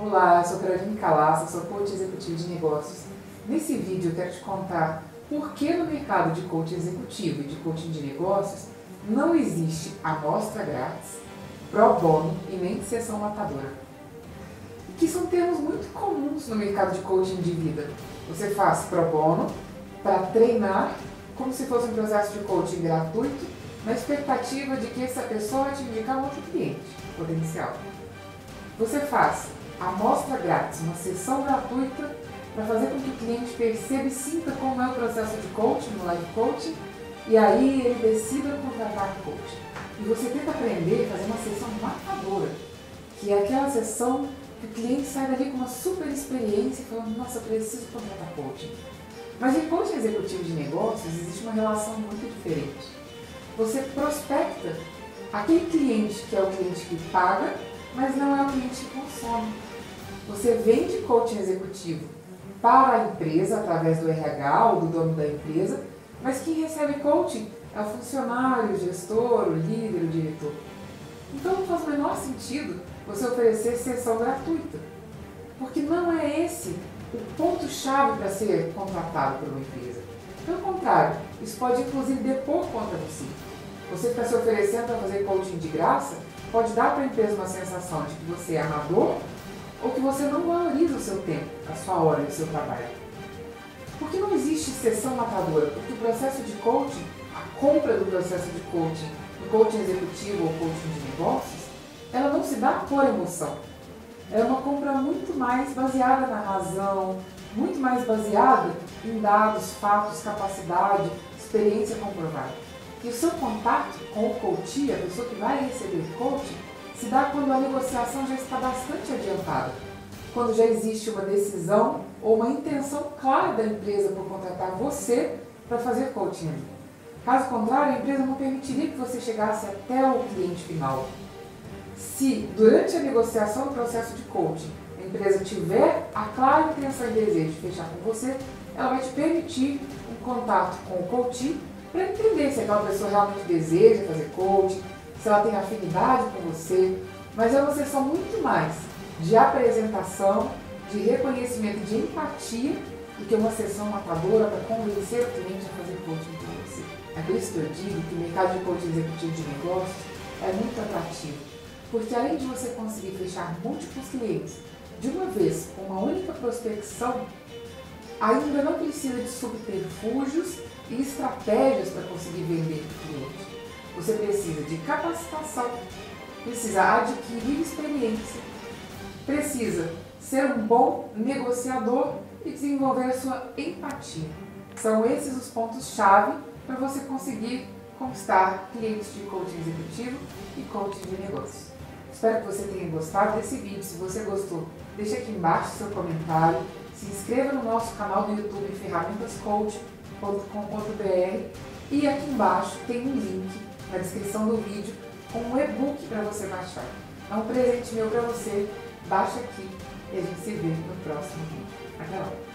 Olá, eu sou Caroline Calassa, sou coach executivo de negócios. Nesse vídeo eu quero te contar por que no mercado de coaching executivo e de coaching de negócios não existe amostra grátis, pro bono e nem sessão matadora. Que são termos muito comuns no mercado de coaching de vida. Você faz pro bono para treinar como se fosse um processo de coaching gratuito, na expectativa de que essa pessoa te indicar um outro cliente potencial. Você faz amostra grátis, uma sessão gratuita para fazer com que o cliente perceba e sinta como é o processo de coaching, no live coaching, e aí ele decida contratar o coach. E você tenta aprender a fazer uma sessão matadora, que é aquela sessão que o cliente sai dali com uma super experiência falando, nossa, preciso contratar coaching. Mas em coaching executivo de negócios existe uma relação muito diferente. Você prospecta aquele cliente que é o cliente que paga, mas não é o cliente que consome. Você vende coaching executivo para a empresa através do RH ou do dono da empresa, mas quem recebe coaching é o funcionário, o gestor, o líder, o diretor. Então não faz o menor sentido você oferecer sessão gratuita, porque não é esse o ponto-chave para ser contratado por uma empresa. Pelo contrário, isso pode inclusive depor contra você. Você está se oferecendo para fazer coaching de graça, pode dar para a empresa uma sensação de que você é amador ou que você não valoriza o seu tempo, a sua hora e o seu trabalho. Por que não existe sessão matadora? Porque o processo de coaching, a compra do processo de coaching, do coaching executivo ou coaching de negócios, ela não se dá por emoção. É uma compra muito mais baseada na razão, muito mais baseada em dados, fatos, capacidade, experiência comprovada. E o seu contato com o coach, a pessoa que vai receber coaching, se dá quando a negociação já está bastante adiantada, quando já existe uma decisão ou uma intenção clara da empresa por contratar você para fazer coaching. Caso contrário, a empresa não permitiria que você chegasse até o cliente final. Se, durante a negociação do processo de coaching, a empresa tiver a clara intenção e desejo de fechar com você, ela vai te permitir um contato com o coach para entender se aquela pessoa realmente deseja fazer coaching, se ela tem afinidade com você, mas é uma sessão muito mais de apresentação, de reconhecimento, de empatia, do que uma sessão matadora para convencer o cliente a fazer coaching com você. É por isso que eu digo que o mercado de coaching executivo de negócios é muito atrativo, porque além de você conseguir fechar múltiplos clientes de uma vez com uma única prospecção, ainda não precisa de subterfúgios e estratégias para conseguir vender o cliente. Você precisa de capacitação, precisa adquirir experiência, precisa ser um bom negociador e desenvolver a sua empatia. São esses os pontos-chave para você conseguir conquistar clientes de coaching executivo e coaching de negócios. Espero que você tenha gostado desse vídeo. Se você gostou, deixe aqui embaixo seu comentário. Se inscreva no nosso canal do YouTube ferramentascoach.com.br e aqui embaixo tem um link na descrição do vídeo com um e-book para você baixar. É um presente meu para você. Baixa aqui e a gente se vê no próximo vídeo. Até lá!